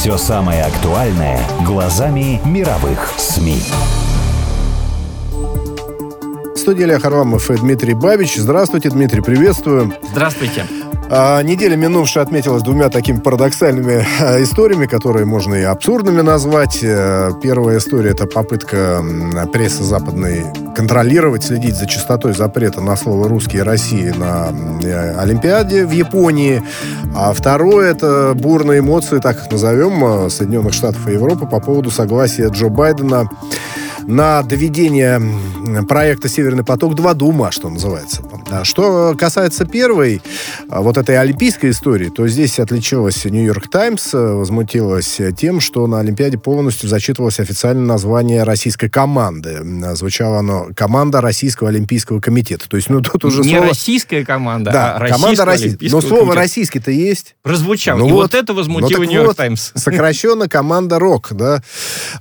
Все самое актуальное глазами мировых СМИ. В студии Илья Харламов и Дмитрий Бабич. Здравствуйте, Дмитрий, приветствую. Здравствуйте. А, неделя минувшая отметилась двумя такими парадоксальными а, историями, которые можно и абсурдными назвать. Э, Первая история – это попытка прессы западной контролировать, следить за частотой запрета на слово «русский» и «России» на э, Олимпиаде в Японии. А второе – это бурные эмоции, так их назовем, э, Соединенных Штатов и Европы по поводу согласия Джо Байдена на доведение проекта «Северный поток-2» до ума, что называется. А Что касается первой, а, вот этой олимпийской истории, то здесь отличилась «Нью-Йорк Таймс», э, возмутилась тем, что на Олимпиаде полностью зачитывалось официальное название российской команды. М, Звучало оно «Команда Российского Олимпийского комитета». То есть, ну, тут уже Не слово... российская команда, Да, а российского команда российская. Олимпийского Но слово комитета. «российский»-то есть. Прозвучало. Ну И вот, вот. это возмутило Ну Нью-Йорк вот, Таймс. Сокращенно команда РОК, да.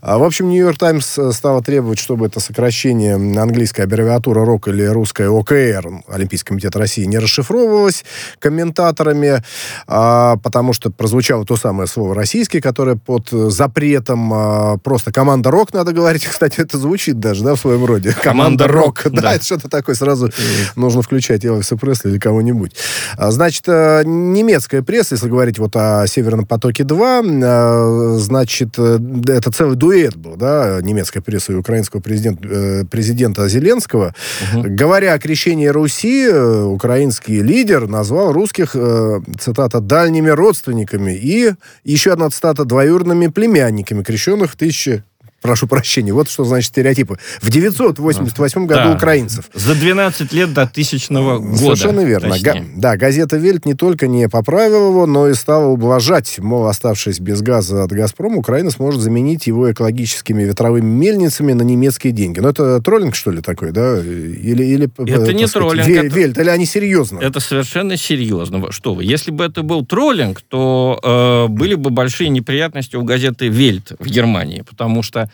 А, в общем, Нью-Йорк Таймс э, стала требовать, чтобы это сокращение английская аббревиатура РОК или русская ОКР, Олимпийский комитет России, не расшифровывалась комментаторами, а, потому что прозвучало то самое слово «российский», которое под э, запретом а, просто команда РОК, надо говорить. Кстати, это звучит даже, да, в своем роде. Команда «Рок», Да, да. это что-то такое. Сразу нужно включать Элвиса Пресли или кого-нибудь. А, Значит, э, немецкая пресса, если говорить вот о «Северном потоке-2», э, значит, это целый дуэт был, да, немецкая пресса и украинского президента, президента Зеленского. Говоря о крещении Руси, э, украинский лидер назвал русских, э, цитата, «дальними родственниками» и еще одна цитата «двоюродными племянниками, крещенных в тысячи Прошу прощения, вот что значит стереотипы. В 988 году Да. украинцев. За 12 лет до тысячного года. Совершенно верно. Га- да, газета «Вельт» не только не поправила его, но и стала ублажать. Мол, оставшись без газа от «Газпрома», Украина сможет заменить его экологическими ветровыми мельницами на немецкие деньги. Ну, это троллинг, что ли, такой, да? Или, или Это так не сказать, троллинг, «Ве- это- «Вельт», или они серьезно? Это совершенно серьезно. Что вы? Если бы это был троллинг, то э, были бы большие неприятности у газеты «Вельт» в Германии, потому что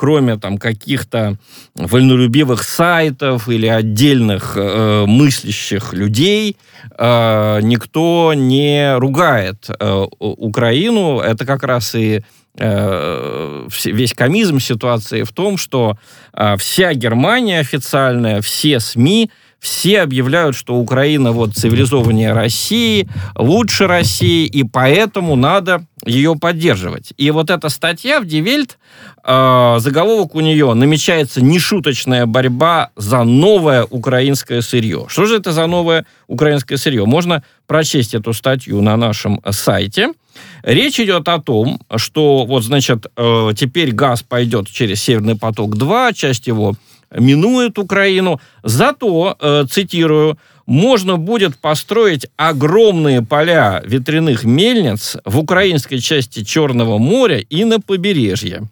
кроме там каких-то вольнолюбивых сайтов или отдельных э, мыслящих людей, э, никто не ругает э, Украину. Это как раз и э, весь комизм ситуации в том, что э, вся Германия официальная, все СМИ, все объявляют, что Украина вот цивилизованнее России, лучше России, и поэтому надо ее поддерживать. И вот эта статья в Die Welt, э, заголовок у нее намечается нешуточная борьба за новое украинское сырье. Что же это за новое украинское сырье? Можно прочесть эту статью на нашем сайте. Речь идет о том, что вот, значит, э, теперь газ пойдет через Северный поток-2, часть его минует Украину. Зато, э, цитирую, можно будет построить огромные поля ветряных мельниц в украинской части Черного моря и на побережье.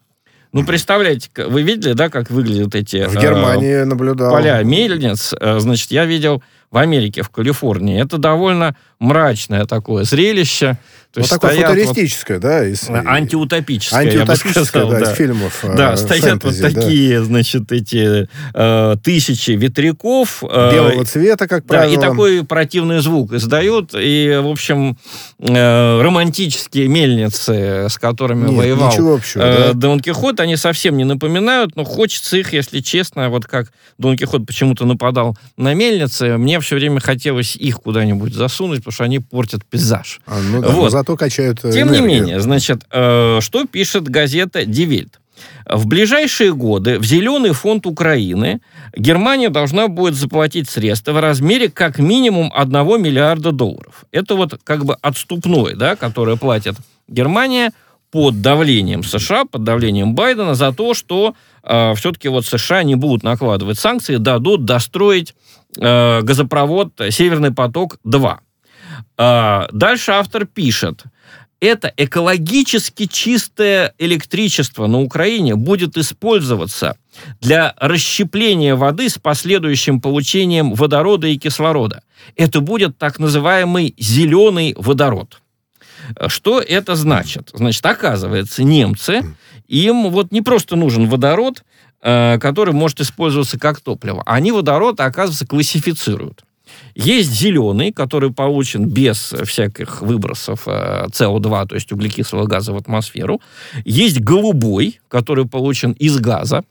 Ну, представляете, вы видели, да, как выглядят эти В э, Германии наблюдал. поля мельниц? Э, Значит, я видел в Америке, в Калифорнии. Это довольно мрачное такое зрелище. То Вот такое стоят вот- футуристическое, да? из- Антиутопическое, я бы Антиутопическое, сказал, да, да. из фильмов. э, Да, стоят фэнтези, вот да. такие, значит, эти э, тысячи ветряков. э, Белого цвета, как да, правило. и такой противный звук издают. И, в общем, э, романтические мельницы, с которыми Нет, воевал ничего общего, э, да. Дон Кихот, они совсем не напоминают, но хочется их, если честно, вот как Дон Кихот почему-то нападал на мельницы, мне все время хотелось их куда-нибудь засунуть, потому что они портят пейзаж. А, ну да, но Вот. Зато качают э, Тем не энергию. менее, значит, э, что пишет газета «Дивельт»? В ближайшие годы в Зеленый фонд Украины Германия должна будет заплатить средства в размере как минимум 1 миллиарда долларов. Это вот как бы отступной, да, которое платит Германия под давлением США, под давлением Байдена за то, что все-таки вот США не будут накладывать санкции, дадут достроить э, газопровод «Северный поток-2». А, Дальше автор пишет, это экологически чистое электричество на Украине будет использоваться для расщепления воды с последующим получением водорода и кислорода. Это будет так называемый зеленый водород. Что это значит? Значит, оказывается, немцы, им вот не просто нужен водород, э, который может использоваться как топливо. Они водород, оказывается, классифицируют. Есть зеленый, который получен без всяких выбросов СО2, то есть углекислого газа в атмосферу. Есть голубой, который получен из газа.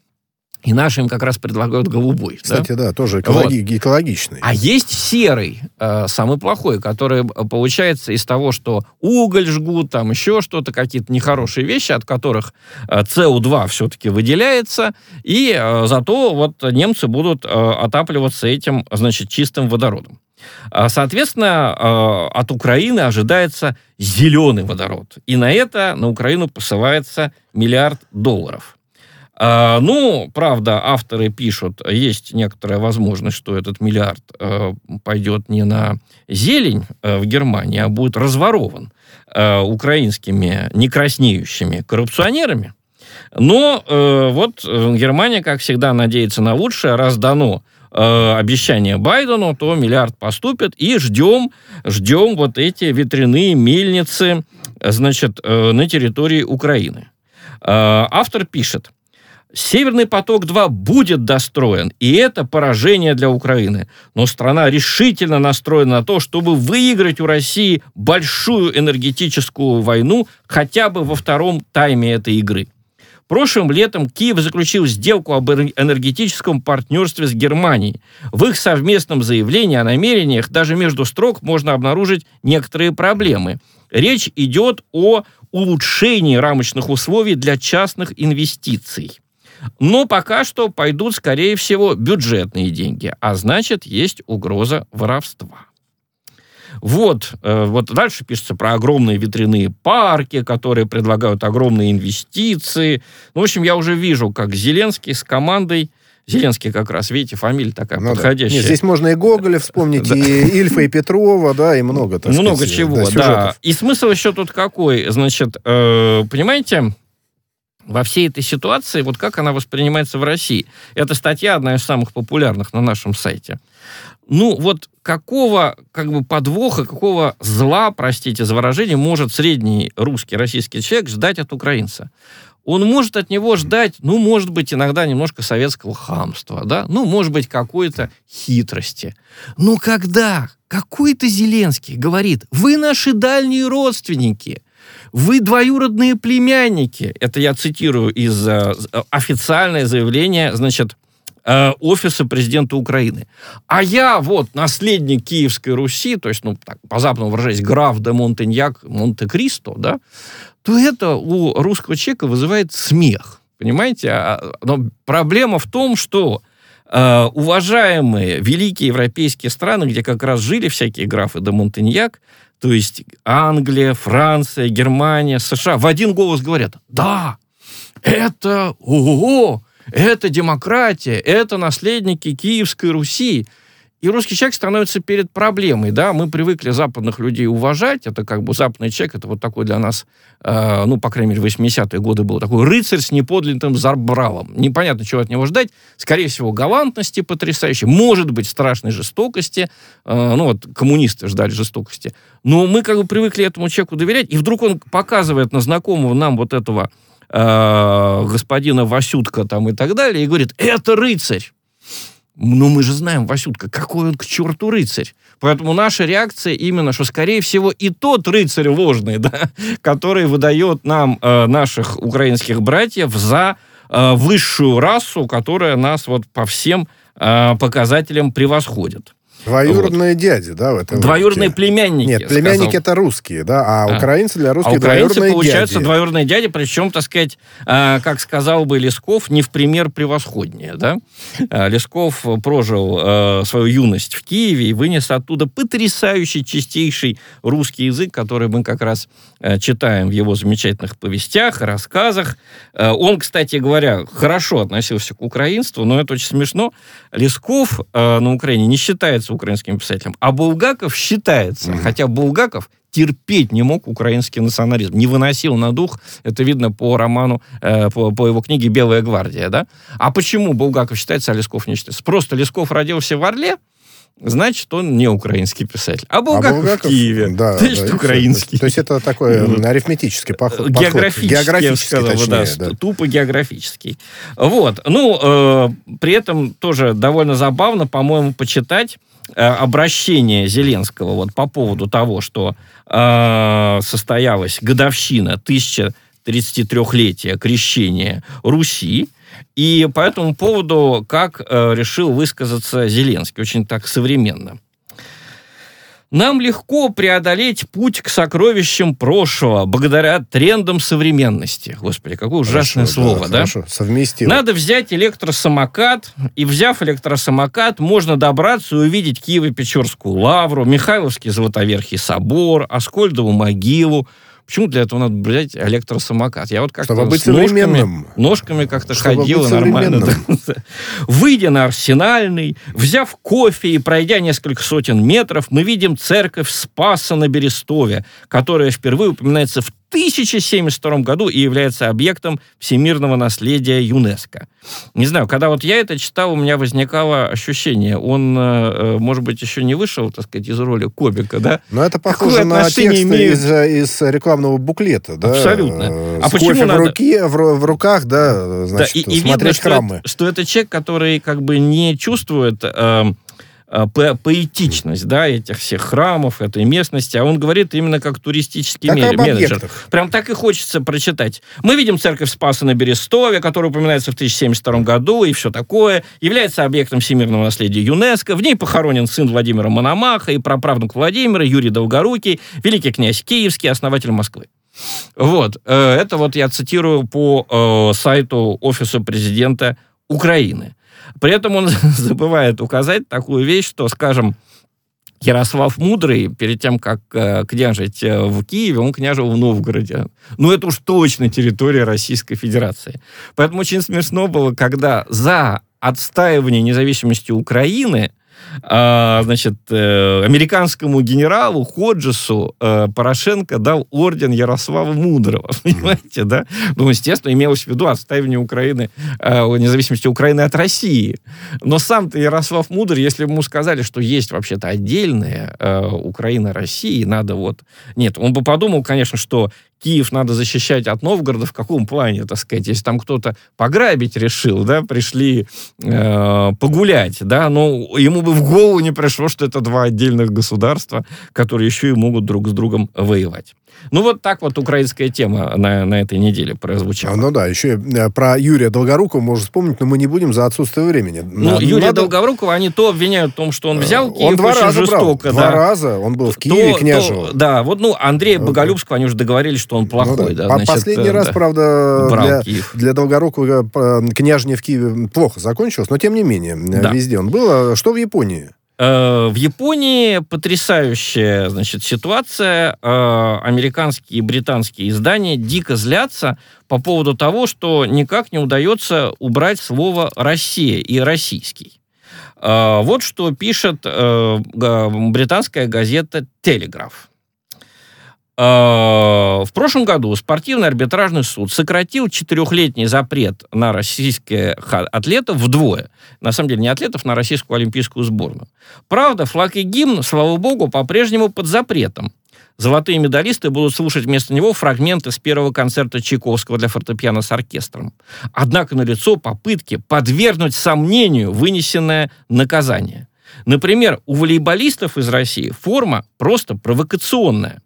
И наши им как раз предлагают голубой. Кстати, да, да тоже экологи- вот. экологичный. А есть серый, э, самый плохой, который получается из того, что уголь жгут, там еще что-то, какие-то нехорошие вещи, от которых э, СО2 все-таки выделяется, и э, зато вот немцы будут э, отапливаться этим, значит, чистым водородом. Соответственно, э, от Украины ожидается зеленый водород. И на это на Украину посылается миллиард долларов. А, ну, правда, авторы пишут, есть некоторая возможность, что этот миллиард э, пойдет не на зелень э, в Германии, а будет разворован э, украинскими некраснеющими коррупционерами. Но вот Германия, как всегда, надеется на лучшее, раз дано обещание Байдену, то миллиард поступит, и ждем, ждем вот эти ветряные мельницы, значит, на территории Украины. Автор пишет, Северный поток-2 будет достроен, и это поражение для Украины. Но страна решительно настроена на то, чтобы выиграть у России большую энергетическую войну хотя бы во втором тайме этой игры. Прошлым летом Киев заключил сделку об энергетическом партнерстве с Германией. В их совместном заявлении о намерениях даже между строк можно обнаружить некоторые проблемы. Речь идет о улучшении рамочных условий для частных инвестиций. Но пока что пойдут, скорее всего, бюджетные деньги, а значит, есть угроза воровства. Вот, э, вот дальше пишется про огромные ветряные парки, которые предлагают огромные инвестиции. Ну, в общем, я уже вижу, как Зеленский с командой Зеленский как раз, видите, фамилия такая ну, подходящая. Нет, здесь можно и Гоголя вспомнить, и Ильфа, и Петрова, да, и много. Так много сказать, чего, да, да. И смысл еще тут какой? Значит, э, понимаете, во всей этой ситуации, вот как она воспринимается в России. Эта статья одна из самых популярных на нашем сайте. Ну, вот какого как бы подвоха, какого зла, простите за выражение, может средний русский, российский человек ждать от украинца? Он может от него ждать, ну, может быть, иногда немножко советского хамства, да, ну, может быть, какой-то хитрости. Но когда какой-то Зеленский говорит, вы наши дальние родственники, вы двоюродные племянники. Это я цитирую из э, официальное заявление, значит, э, офиса президента Украины. А я вот наследник Киевской Руси, то есть, ну, так, по-западному выражаясь, граф де Монтеньяк, Монте-Кристо, да, то это у русского человека вызывает смех. Понимаете? А, но проблема в том, что э, уважаемые великие европейские страны, где как раз жили всякие графы де Монтеньяк, то есть Англия, Франция, Германия, США в один голос говорят, да, это, ого, это демократия, это наследники Киевской Руси. И русский человек становится перед проблемой, да, мы привыкли западных людей уважать, это как бы западный человек, это вот такой для нас, э, ну, по крайней мере, 80-е годы был такой рыцарь с неподлинным зарбралом. Непонятно, чего от него ждать, скорее всего, галантности потрясающей, может быть, страшной жестокости, э, ну, вот коммунисты ждали жестокости, но мы как бы привыкли этому человеку доверять, и вдруг он показывает на знакомого нам вот этого э, господина Васютка там и так далее, и говорит, это рыцарь. Ну, мы же знаем, Васютка, какой он к черту рыцарь. Поэтому наша реакция именно, что, скорее всего, и тот рыцарь ложный, да, который выдает нам э, наших украинских братьев за э, высшую расу, которая нас вот по всем э, показателям превосходит. Двоюродные вот. дяди, да, в этом Двоюродные племянники. Нет, племянники это русские, да, а, а украинцы для русских а украинцы, двоюродные получаются дяди. двоюродные дяди, причем, так сказать, э, как сказал бы Лесков, не в пример превосходнее, да. Э, Лесков прожил э, свою юность в Киеве и вынес оттуда потрясающий, чистейший русский язык, который мы как раз э, читаем в его замечательных повестях, рассказах. Э, он, кстати говоря, хорошо относился к украинству, но это очень смешно. Лесков э, на Украине не считается украинским писателем. А Булгаков считается, mm-hmm. хотя Булгаков терпеть не мог украинский национализм, не выносил на дух, это видно по роману, э, по, по его книге «Белая гвардия», да? А почему Булгаков считается, а Лесков не считается? Просто Лесков родился в Орле, значит, он не украинский писатель. А Булгаков, А Булгаков, в Киеве, да, значит, да, украинский. То есть это такой м, арифметический поход. подход. Географический, я бы Географический, сказал, да, точнее, да. ст- тупо географический. Вот. Ну, э, при этом тоже довольно забавно, по-моему, почитать э, обращение Зеленского вот по поводу того, что э, состоялась годовщина 1033-летия крещения Руси, и по этому поводу как э, решил высказаться Зеленский, очень так современно. Нам легко преодолеть путь к сокровищам прошлого благодаря трендам современности. Господи, какое ужасное Хорошо, слово, да? Хорошо, совместимо. Надо взять электросамокат, и взяв электросамокат, можно добраться и увидеть Киево-Печорскую лавру, Михайловский Золотоверхий собор, Аскольдову могилу. Почему для этого надо взять электросамокат? Я вот как-то Чтобы быть с ножками, современным. ножками как-то Чтобы быть нормально. современным. Выйдя на Арсенальный, взяв кофе и пройдя несколько сотен метров, мы видим церковь Спаса на Берестове, которая впервые упоминается в 1072 году и является объектом всемирного наследия ЮНЕСКо. Не знаю, когда вот я это читал, у меня возникало ощущение, он, э, может быть, еще не вышел, так сказать, из роли Кобика, да? Но это Какое похоже на отношение тексты имеют? из, э, из рекламного буклета, да? Абсолютно. Э, А с почему кофе надо- в, руке, в, в руках, да, значит, да, и, и видно, смотреть что храмы. это, что это человек, который как бы не чувствует э, э, по- поэтичность, да, этих всех храмов, этой местности, а он говорит именно как туристический Как менеджер. объектах. Прям так и хочется прочитать. Мы видим церковь Спаса на Берестове, которая упоминается в 1072 году, и все такое. Является объектом всемирного наследия ЮНЕСКо. В ней похоронен сын Владимира Мономаха и праправнук Владимира, Юрий Долгорукий, великий князь Киевский, основатель Москвы. Вот. э, Это вот я цитирую по э, сайту Офиса президента Украины. При этом он забывает указать такую вещь, что, скажем, Ярослав Мудрый, перед тем, как э, княжить э, в Киеве, он княжил в Новгороде. Ну, это уж точно территория Российской Федерации. Поэтому очень смешно было, когда за отстаивание независимости Украины а, значит, э, американскому генералу Ходжесу э, Порошенко дал орден Ярослава Мудрого, понимаете, да? Ну, естественно, имелось в виду отстаивание Украины, э, независимости Украины от России. Но сам-то Ярослав Мудрый, если бы ему сказали, что есть вообще-то отдельная э, Украина России, надо вот... Нет, он бы подумал, конечно, что Киев надо защищать от Новгорода в каком плане, так сказать, если там кто-то пограбить решил, да, пришли э, погулять, да, но ему бы в голову не пришло, что это два отдельных государства, которые еще и могут друг с другом воевать. Ну, вот так вот украинская тема на, на этой неделе прозвучала. Ну да, еще э, про Юрия Долгорукова можно вспомнить, но мы не будем за отсутствие времени. Ну, На- Юрия надо- Долгорукова они то обвиняют в том, что он взял Киев Он два очень раза брал. жестоко. Два да. раза он был в То- Киеве, то- княжил. да, вот, ну, Андрея Боголюбского, они уже договорились, что он Ну плохой, да. да. По- значит, Последний э, раз, да. правда, Брал для, Киев. для Долгорукова э, княжня в Киеве плохо закончилось, но тем не менее, э, Да. везде он был. А Что в Японии? В Японии потрясающая, значит, ситуация. Американские и британские издания дико злятся по поводу того, что никак не удается убрать слово «Россия» и «российский». Вот что пишет британская газета «Телеграф». Э, В прошлом году спортивный арбитражный суд сократил четырехлетний запрет на российских атлетов вдвое. На самом деле не атлетов, на российскую олимпийскую сборную. Правда, флаг и гимн, слава богу, по-прежнему под запретом. Золотые медалисты будут слушать вместо него фрагменты с первого концерта Чайковского для фортепиано с оркестром. Однако налицо попытки подвергнуть сомнению вынесенное наказание. Например, у волейболистов из России форма просто провокационная.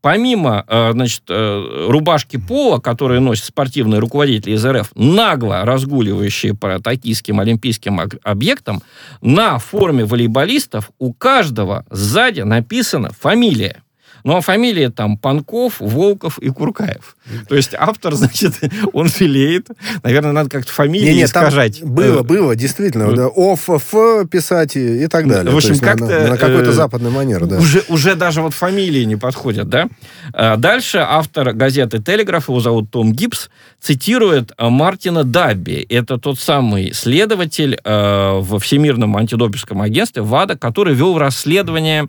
Помимо, э, значит, э, рубашки пола, которые носят спортивные руководители из РФ, нагло разгуливающие по токийским олимпийским об- объектам, на форме волейболистов у каждого сзади написана фамилия. Ну, а фамилии там Панков, Волков и Куркаев. То есть автор, значит, он филеет. Наверное, надо как-то фамилии Не-не, там искажать. было, Э, было, действительно. да, ОФ, Ф писать и, и так далее. В общем, как-то, на, на какой-то э, западный манер, да. Уже, уже даже вот фамилии не подходят, да? А Дальше автор газеты «Телеграф», его зовут Том Гибс, цитирует Мартина Дабби. Это тот самый следователь э, во Всемирном антидопинговом агентстве ВАДА, который вел расследование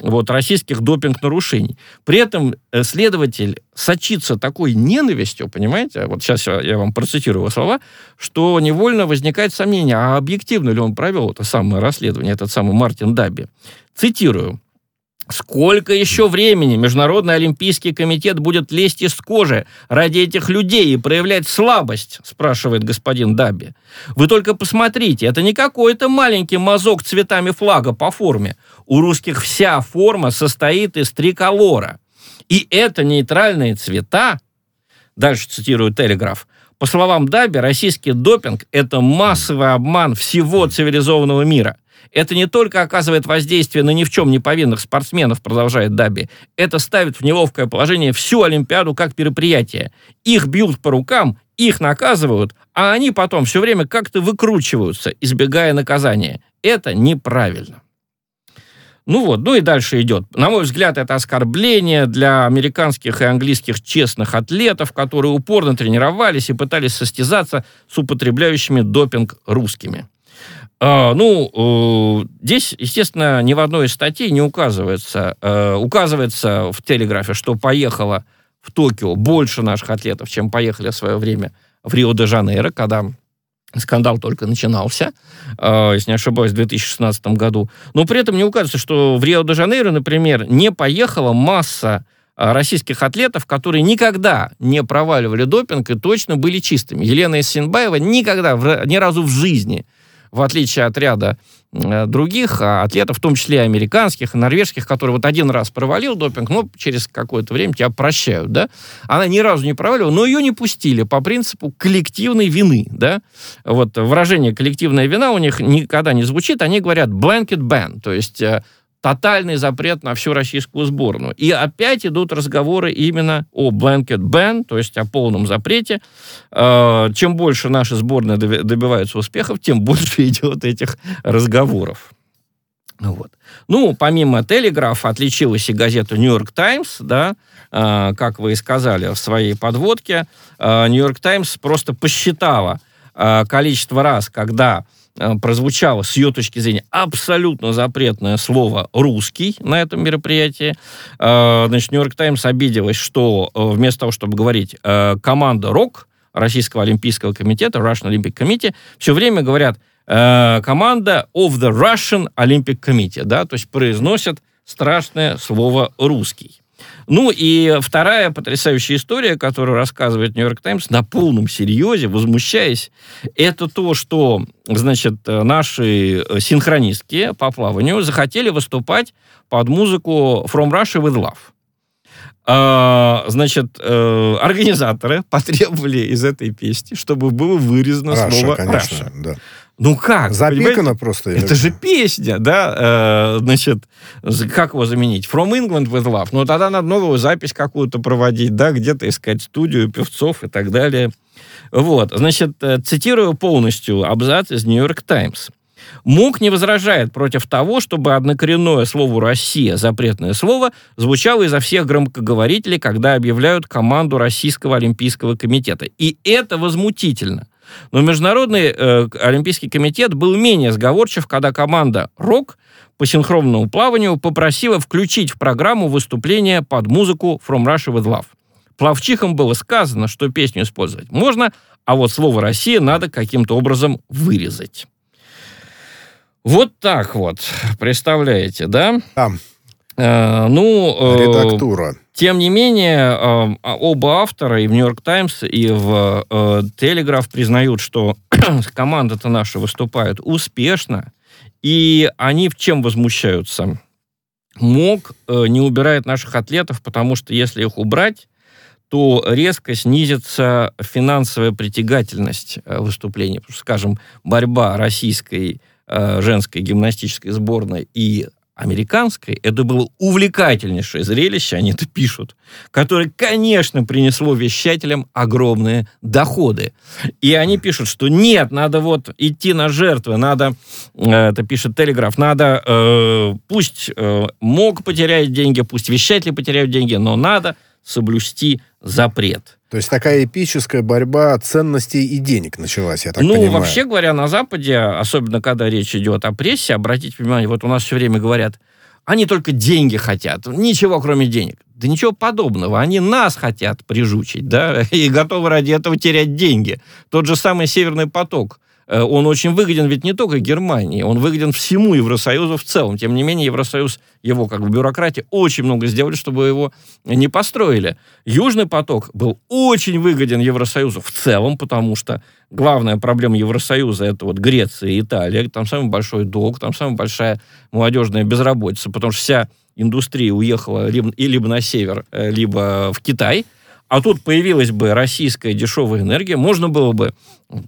вот, российских допинг-нарушений. При этом э, следователь сочится такой ненавистью, понимаете, вот сейчас я вам процитирую его слова, что невольно возникает сомнение, а объективно ли он провел это самое расследование, этот самый Мартин Даби. Цитирую. Сколько еще времени Международный Олимпийский комитет будет лезть из кожи ради этих людей и проявлять слабость, спрашивает господин Даби. Вы только посмотрите, это не какой-то маленький мазок цветами флага по форме. У русских вся форма состоит из триколора. И это нейтральные цвета, дальше цитирую Телеграф, по словам Даби, российский допинг – это массовый обман всего цивилизованного мира – это не только оказывает воздействие на ни в чем не повинных спортсменов, продолжает Даби, это ставит в неловкое положение всю Олимпиаду как мероприятие. Их бьют по рукам, их наказывают, а они потом все время как-то выкручиваются, избегая наказания. Это неправильно. Ну вот, ну и дальше идет. На мой взгляд, это оскорбление для американских и английских честных атлетов, которые упорно тренировались и пытались состязаться с употребляющими допинг русскими. А, ну, э, здесь, естественно, ни в одной из статей не указывается, э, указывается в телеграфе, что поехало в Токио больше наших атлетов, чем поехали в свое время в Рио-де-Жанейро, когда скандал только начинался, э, если не ошибаюсь, в 2016 году. Но при этом не указывается, что в Рио-де-Жанейро, например, не поехала масса российских атлетов, которые никогда не проваливали допинг и точно были чистыми. Елена Исенбаева никогда, ни разу в жизни в отличие от ряда э, других а, атлетов, в том числе и американских, и норвежских, которые вот один раз провалил допинг, но через какое-то время тебя прощают, да. Она ни разу не провалила, но ее не пустили по принципу коллективной вины, да. Вот выражение «коллективная вина» у них никогда не звучит, они говорят «blanket ban», то есть э, тотальный запрет на всю российскую сборную. И опять идут разговоры именно о blanket ban, то есть о полном запрете. Э, чем больше наши сборные добиваются успехов, тем больше идет этих разговоров. Вот. Ну, помимо Телеграфа отличилась и газета Нью-Йорк Таймс, да, э, как вы и сказали в своей подводке. Э, Нью-Йорк Таймс просто посчитала количество раз, когда Э, прозвучало с ее точки зрения абсолютно запретное слово «русский» на этом мероприятии. Э, значит, «Нью-Йорк Таймс» обиделась, что э, вместо того, чтобы говорить «команда РОК», Российского Олимпийского комитета, Russian Olympic Committee, все время говорят команда of the Russian Olympic Committee, да, то есть произносят страшное слово «русский». Ну и вторая потрясающая история, которую рассказывает Нью-Йорк Таймс на полном серьезе, возмущаясь, это то, что, значит, наши синхронистки по плаванию захотели выступать под музыку From Russia with Love. А, значит, э, организаторы потребовали из этой песни, чтобы было вырезано Russia, слово конечно, «Russia». Да. Ну как? Запикано просто. Это же песня, да? Э, значит, как его заменить? From England with Love. Ну, тогда надо новую запись какую-то проводить, да, где-то искать студию певцов и так далее. Вот, значит, э, цитирую полностью абзац из Нью-Йорк Таймс. МУК не возражает против того, чтобы однокоренное слово «Россия», запретное слово, звучало изо всех громкоговорителей, когда объявляют команду Российского Олимпийского комитета. И это возмутительно. Но Международный э, Олимпийский комитет был менее сговорчив, когда команда «Рок» по синхронному плаванию попросила включить в программу выступление под музыку «From Russia with Love». Плавчихам было сказано, что песню использовать можно, а вот слово «Россия» надо каким-то образом вырезать. Вот так вот, представляете, да? Там. Э, ну, э, Редактура. Тем не менее, э, оба автора, и в «Нью-Йорк Таймс», и в «Телеграф» признают, что команда-то наша выступает успешно, и они в чем возмущаются? МОК не убирает наших атлетов, потому что если их убрать, то резко снизится финансовая притягательность выступлений. Потому что, скажем, борьба российской женской гимнастической сборной и американской, это было увлекательнейшее зрелище, они это пишут, которое, конечно, принесло вещателям огромные доходы. И они пишут, что нет, надо вот идти на жертвы, надо, э, это пишет Телеграф, надо, э, пусть э, МОК потеряет деньги, пусть вещатели потеряют деньги, но надо соблюсти запрет. То есть такая эпическая борьба ценностей и денег началась, я так ну, понимаю. Ну, вообще говоря, на Западе, особенно когда речь идет о прессе, обратите внимание, вот у нас все время говорят, они только деньги хотят, ничего кроме денег. Да ничего подобного. Они нас хотят прижучить, да, и готовы ради этого терять деньги. Тот же самый Северный поток – он очень выгоден ведь не только Германии, он выгоден всему Евросоюзу в целом. Тем не менее, Евросоюз, его как бы бюрократия, очень много сделали, чтобы его не построили. Южный поток был очень выгоден Евросоюзу в целом, потому что главная проблема Евросоюза это вот Греция и Италия, там самый большой долг, там самая большая молодежная безработица, потому что вся индустрия уехала либо, либо на север, э, либо в Китай – а тут появилась бы российская дешевая энергия, можно было бы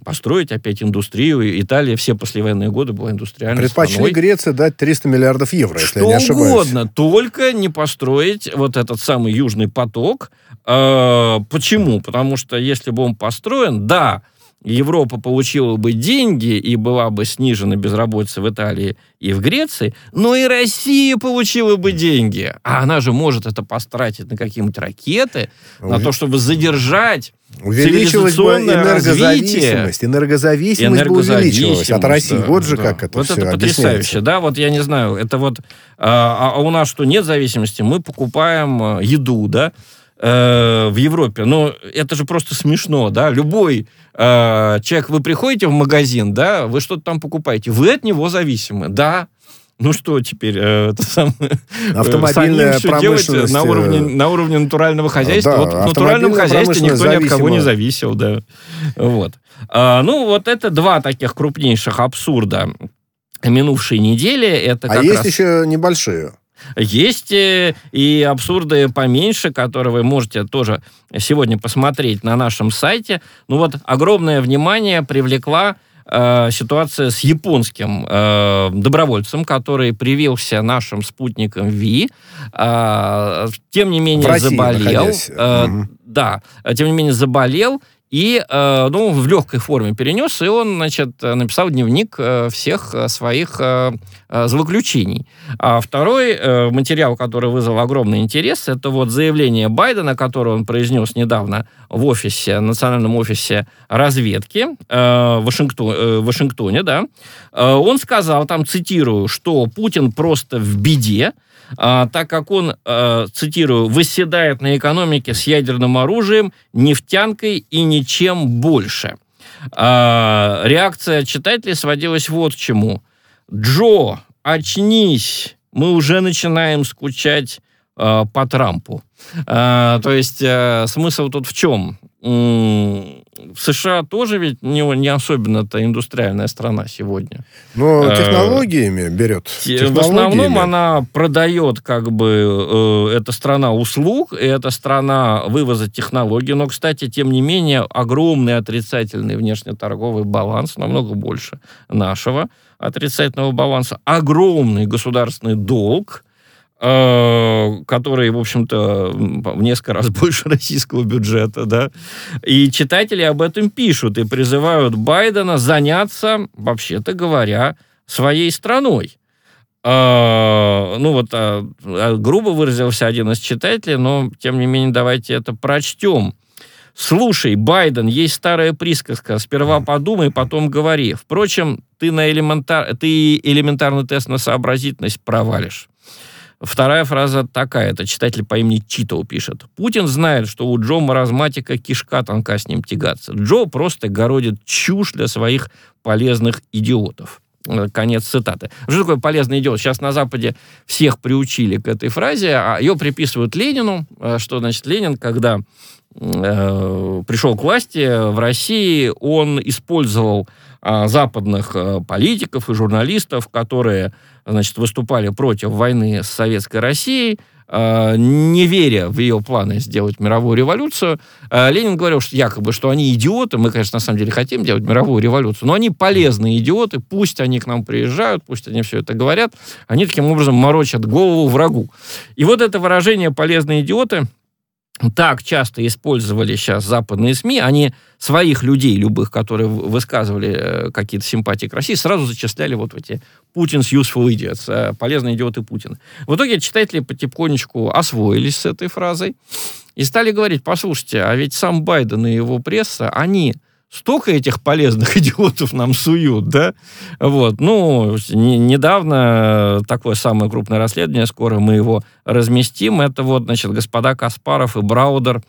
построить опять индустрию. Италия все послевоенные годы была индустриальной Предпочли страной. Греции дать 300 миллиардов евро, если Что я не ошибаюсь. угодно, только не построить вот этот самый южный поток. Э, почему? Потому что если бы он построен, да, Европа получила бы деньги и была бы снижена безработица в Италии и в Греции, но и Россия получила бы деньги. А она же может это потратить на какие-нибудь ракеты, на то, чтобы задержать Увеличилась бы энергозависимость. развитие. Энергозависимость, бы увеличилась от России. да, вот же да. как это Вот все это потрясающе, да, вот я не знаю, это вот, а, а у нас что, нет зависимости, мы покупаем э, еду, да, э, в Европе, но это же просто смешно, да, любой э, человек, вы приходите в магазин, да, вы что-то там покупаете, вы от него зависимы, да, ну что теперь, э, это самое, э, Автомобильная всё делать на э, уровне, на уровне натурального хозяйства. да, вот в натуральном хозяйстве никто ни от кого не зависел, да. Вот. А, ну, вот это два таких крупнейших абсурда минувшей недели. Это А есть раз... еще небольшие. Есть э, и абсурды поменьше, которые вы можете тоже сегодня посмотреть на нашем сайте. Ну вот огромное внимание привлекла э, ситуация с японским э, добровольцем, который привился нашим спутником ВИ, э, тем не менее заболел. Э, Мгм. Да, тем не менее заболел и, э, ну, в легкой форме перенес, и он, значит, написал дневник э, всех своих э, злоключений. А второй материал, который вызвал огромный интерес, это вот заявление Байдена, которое он произнес недавно в офисе, национальном офисе разведки в, Вашингтон, в Вашингтоне, да. Он сказал, там цитирую, что Путин просто в беде, а, так как он, э, цитирую, «восседает на экономике с ядерным оружием, нефтянкой и ничем больше». А, реакция читателей сводилась вот к чему. «Джо, очнись, мы уже начинаем скучать э, по Трампу». А, то есть э, смысл тут в чем? В США тоже ведь не, не особенно-то индустриальная страна сегодня. Но Э, технологиями берет. Те- В основном Технологиями. она продает, как бы, э, это страна услуг, и это страна вывоза технологий. Но, кстати, тем не менее, огромный отрицательный внешнеторговый баланс, намного больше нашего отрицательного баланса, огромный государственный долг, который, в общем-то, в несколько раз больше российского бюджета, да. И читатели об этом пишут и призывают Байдена заняться, вообще-то говоря, своей страной. А, ну вот, а, грубо выразился один из читателей, но, тем не менее, давайте это прочтем. Слушай, Байден, есть старая присказка. Сперва подумай, потом говори. Впрочем, ты, на элементар... ты элементарный тест на сообразительность провалишь. Вторая фраза такая, это читатель по имени Читоу пишет. Путин знает, что у Джо маразматика кишка тонка с ним тягаться. Джо просто городит чушь для своих полезных идиотов. Э, Конец цитаты. Что такое полезный идиот? Сейчас на Западе всех приучили к этой фразе, а ее приписывают Ленину. Э, Что значит Ленин, когда э, пришел к власти в России, он использовал а, западных э, политиков и журналистов, которые, значит, выступали против войны с Советской Россией, э, не веря в ее планы сделать мировую революцию. Э, Ленин говорил, что якобы, что они идиоты, мы, конечно, на самом деле хотим делать мировую революцию, но они полезные идиоты, пусть они к нам приезжают, пусть они все это говорят, они таким образом морочат голову врагу. И вот это выражение «полезные идиоты» так часто использовали сейчас западные СМИ, они своих людей, любых, которые высказывали э, какие-то симпатии к России, сразу зачисляли вот в эти Путин's useful idiots, э, полезные идиоты Путина. В итоге читатели потихонечку освоились с этой фразой и стали говорить, послушайте, а ведь сам Байден и его пресса, они столько этих полезных идиотов нам суют, да? Вот, ну, не, недавно такое самое крупное расследование, скоро мы его разместим, это вот, значит, господа Каспаров и Браудер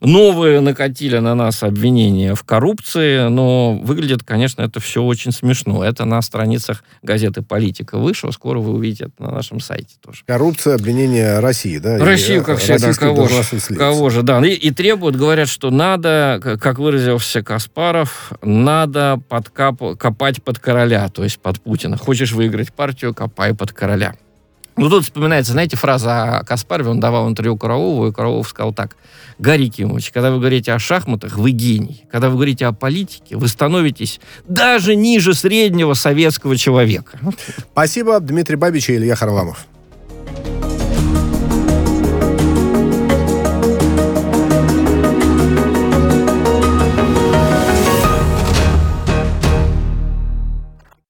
новые накатили на нас обвинения в коррупции, но выглядит, конечно, это все очень смешно. Это на страницах газеты «Политика» вышло, скоро вы увидите это на нашем сайте тоже. Коррупция, обвинение России, да? Россию, как всегда, кого же, кого же, да. И, и требуют, говорят, что надо, как выразился Каспаров, надо подкап, копать под короля, то есть под Путина. Хочешь выиграть партию, копай под короля. Ну, тут вспоминается, знаете, фраза о Каспарове, он давал интервью Коровову, и Коровов сказал так. Гарри Кимович, когда вы говорите о шахматах, вы гений. Когда вы говорите о политике, вы становитесь даже ниже среднего советского человека. Спасибо, Дмитрий Бабич и Илья Харламов.